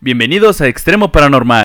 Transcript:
Bienvenidos a Extremo Paranormal.